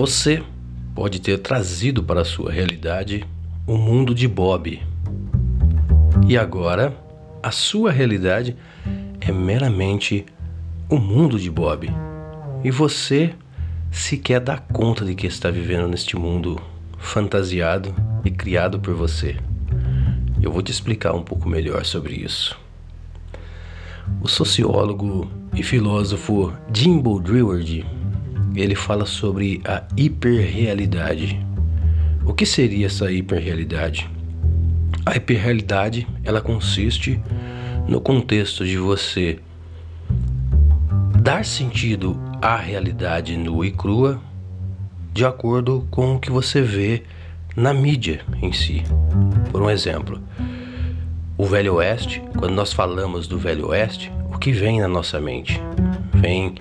Você pode ter trazido para a sua realidade o mundo de Bob. E agora, a sua realidade é meramente o mundo de Bob. E você sequer dá conta de que está vivendo neste mundo fantasiado e criado por você. Eu vou te explicar um pouco melhor sobre isso. O sociólogo e filósofo Jimbo Dreward, ele fala sobre a hiperrealidade. O que seria essa hiperrealidade? A hiperrealidade, ela consiste no contexto de você dar sentido à realidade nua e crua de acordo com o que você vê na mídia em si. Por um exemplo, o Velho Oeste, quando nós falamos do Velho Oeste, o que vem na nossa mente? Vem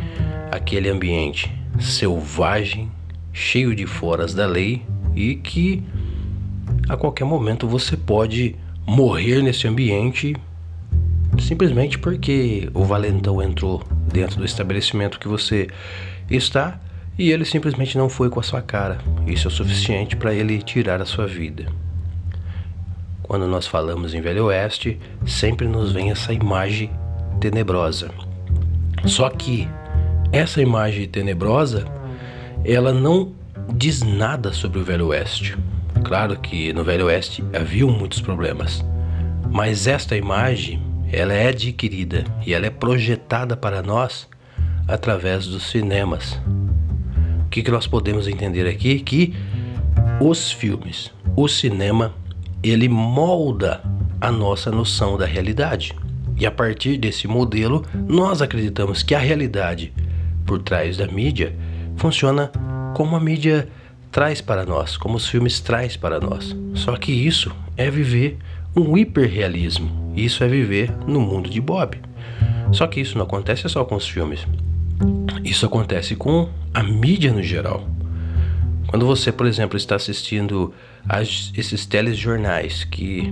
aquele ambiente selvagem, cheio de foras da lei e que a qualquer momento você pode morrer nesse ambiente simplesmente porque o valentão entrou dentro do estabelecimento que você está e ele simplesmente não foi com a sua cara. Isso é o suficiente para ele tirar a sua vida. Quando nós falamos em Velho Oeste, sempre nos vem essa imagem tenebrosa. Só que essa imagem tenebrosa, ela não diz nada sobre o Velho Oeste. Claro que no Velho Oeste havia muitos problemas, mas esta imagem ela é adquirida e ela é projetada para nós através dos cinemas. O que, que nós podemos entender aqui? Que os filmes, o cinema, ele molda a nossa noção da realidade. E a partir desse modelo, nós acreditamos que a realidade por trás da mídia funciona como a mídia traz para nós, como os filmes traz para nós. Só que isso é viver um hiperrealismo. Isso é viver no mundo de Bob. Só que isso não acontece só com os filmes. Isso acontece com a mídia no geral. Quando você, por exemplo, está assistindo a esses telejornais que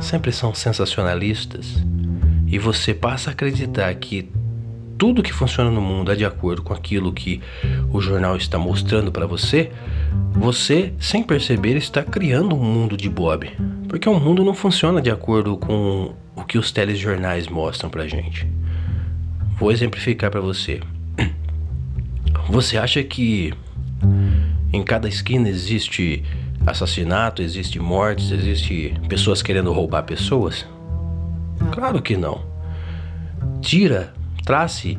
sempre são sensacionalistas e você passa a acreditar que tudo que funciona no mundo é de acordo com aquilo que o jornal está mostrando para você, você, sem perceber, está criando um mundo de Bob. Porque o mundo não funciona de acordo com o que os telejornais mostram pra gente. Vou exemplificar para você. Você acha que em cada esquina existe assassinato, existe mortes, existe pessoas querendo roubar pessoas? Claro que não. Tira, trace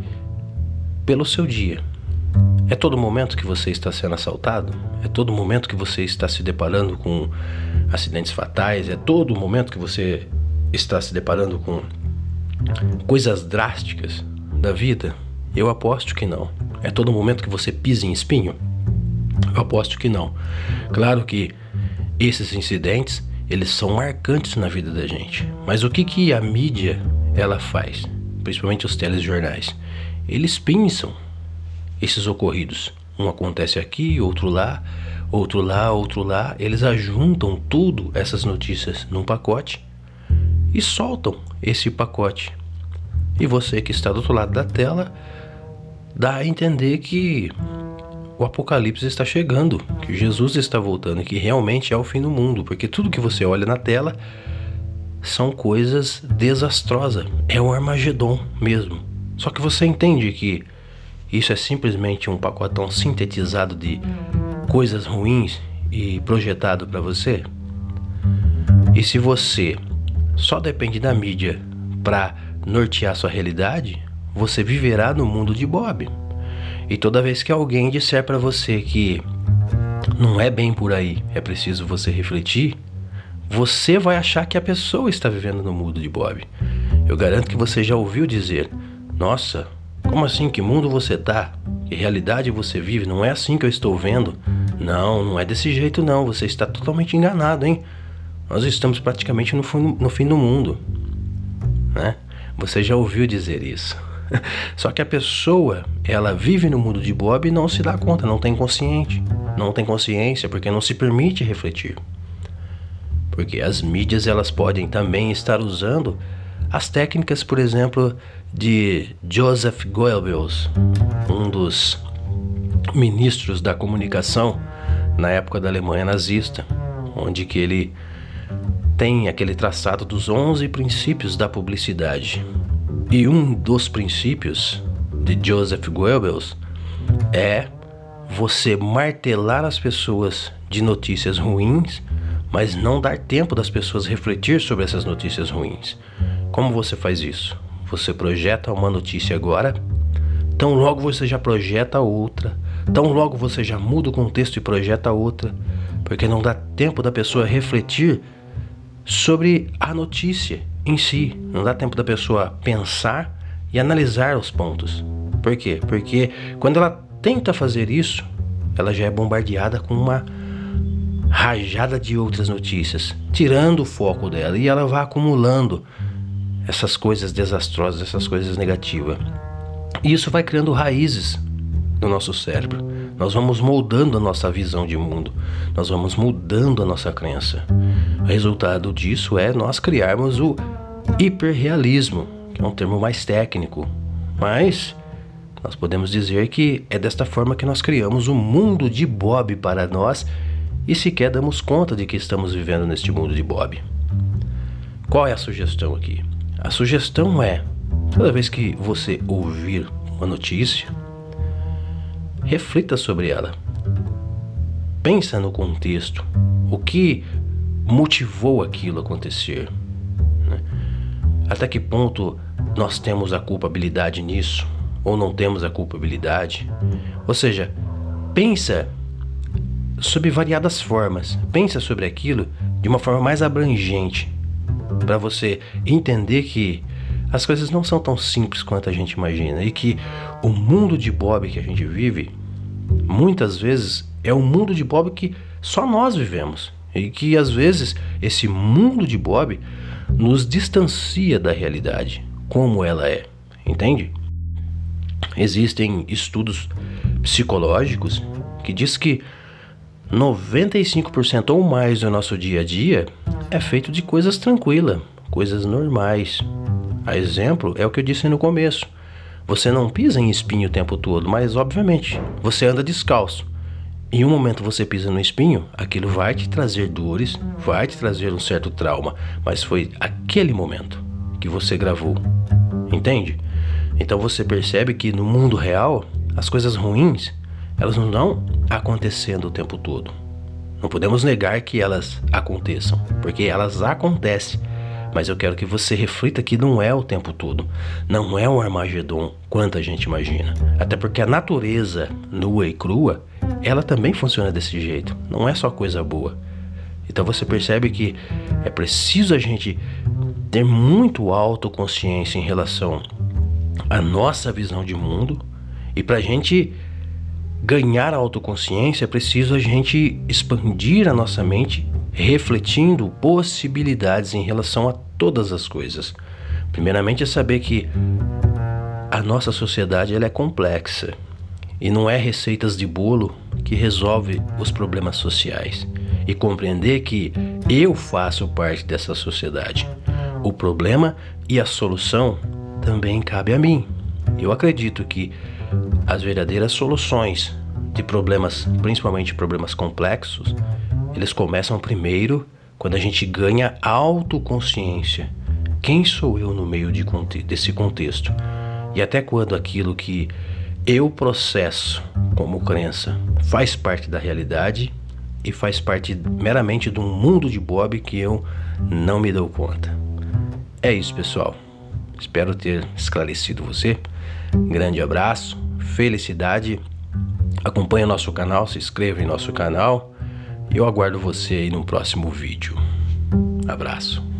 pelo seu dia. É todo momento que você está sendo assaltado? É todo momento que você está se deparando com acidentes fatais? É todo momento que você está se deparando com coisas drásticas da vida? Eu aposto que não. É todo momento que você pisa em espinho? Eu aposto que não. Claro que esses incidentes, eles são marcantes na vida da gente. Mas o que que a mídia ela faz? Principalmente os telejornais. Eles pensam esses ocorridos. Um acontece aqui, outro lá, outro lá, outro lá. Eles ajuntam tudo essas notícias num pacote e soltam esse pacote. E você que está do outro lado da tela dá a entender que o apocalipse está chegando, que Jesus está voltando, que realmente é o fim do mundo, porque tudo que você olha na tela são coisas desastrosas, é um Armagedon mesmo. Só que você entende que isso é simplesmente um pacotão sintetizado de coisas ruins e projetado para você? E se você só depende da mídia para nortear sua realidade, você viverá no mundo de Bob. E toda vez que alguém disser para você que não é bem por aí, é preciso você refletir, você vai achar que a pessoa está vivendo no mundo de Bob. Eu garanto que você já ouviu dizer: Nossa, como assim? Que mundo você tá? Que realidade você vive? Não é assim que eu estou vendo? Não, não é desse jeito não. Você está totalmente enganado, hein? Nós estamos praticamente no, no fim do mundo, né? Você já ouviu dizer isso? Só que a pessoa, ela vive no mundo de Bob e não se dá conta, não tem consciente, não tem consciência porque não se permite refletir. Porque as mídias elas podem também estar usando as técnicas, por exemplo, de Joseph Goebbels, um dos ministros da comunicação na época da Alemanha nazista, onde que ele tem aquele traçado dos 11 princípios da publicidade. E um dos princípios de Joseph Goebbels é você martelar as pessoas de notícias ruins, mas não dar tempo das pessoas refletir sobre essas notícias ruins. Como você faz isso? Você projeta uma notícia agora, tão logo você já projeta outra, tão logo você já muda o contexto e projeta outra, porque não dá tempo da pessoa refletir sobre a notícia em si, não dá tempo da pessoa pensar e analisar os pontos. Por quê? Porque quando ela tenta fazer isso, ela já é bombardeada com uma rajada de outras notícias, tirando o foco dela e ela vai acumulando essas coisas desastrosas, essas coisas negativas. E isso vai criando raízes no nosso cérebro. Nós vamos moldando a nossa visão de mundo, nós vamos mudando a nossa crença. O resultado disso é nós criarmos o hiperrealismo, que é um termo mais técnico, mas nós podemos dizer que é desta forma que nós criamos o mundo de Bob para nós e sequer damos conta de que estamos vivendo neste mundo de Bob. Qual é a sugestão aqui? A sugestão é: toda vez que você ouvir uma notícia, reflita sobre ela. Pensa no contexto, o que motivou aquilo acontecer. Né? Até que ponto nós temos a culpabilidade nisso ou não temos a culpabilidade? Ou seja, pensa sob variadas formas. Pensa sobre aquilo de uma forma mais abrangente para você entender que as coisas não são tão simples quanto a gente imagina e que o mundo de Bob que a gente vive muitas vezes é um mundo de Bob que só nós vivemos e que às vezes esse mundo de Bob nos distancia da realidade como ela é, entende? Existem estudos psicológicos que diz que 95% ou mais do nosso dia a dia é feito de coisas tranquilas, coisas normais. A exemplo é o que eu disse no começo. Você não pisa em espinho o tempo todo, mas obviamente você anda descalço. Em um momento você pisa no espinho, aquilo vai te trazer dores, vai te trazer um certo trauma, mas foi aquele momento que você gravou. Entende? Então você percebe que no mundo real, as coisas ruins, elas não estão acontecendo o tempo todo. Não podemos negar que elas aconteçam, porque elas acontecem. Mas eu quero que você reflita que não é o tempo todo. Não é um Armagedon, quanto a gente imagina. Até porque a natureza nua e crua, ela também funciona desse jeito. Não é só coisa boa. Então você percebe que é preciso a gente ter muito autoconsciência em relação à nossa visão de mundo. E para a gente ganhar a autoconsciência, é preciso a gente expandir a nossa mente refletindo possibilidades em relação a todas as coisas. Primeiramente é saber que a nossa sociedade ela é complexa e não é receitas de bolo que resolve os problemas sociais e compreender que eu faço parte dessa sociedade. O problema e a solução também cabe a mim. Eu acredito que as verdadeiras soluções de problemas, principalmente problemas complexos, eles começam primeiro quando a gente ganha autoconsciência. Quem sou eu no meio de, desse contexto? E até quando aquilo que eu processo como crença faz parte da realidade e faz parte meramente de um mundo de Bob que eu não me dou conta. É isso, pessoal. Espero ter esclarecido você. Grande abraço, felicidade. Acompanhe nosso canal, se inscreva em nosso canal eu aguardo você aí no próximo vídeo. Abraço.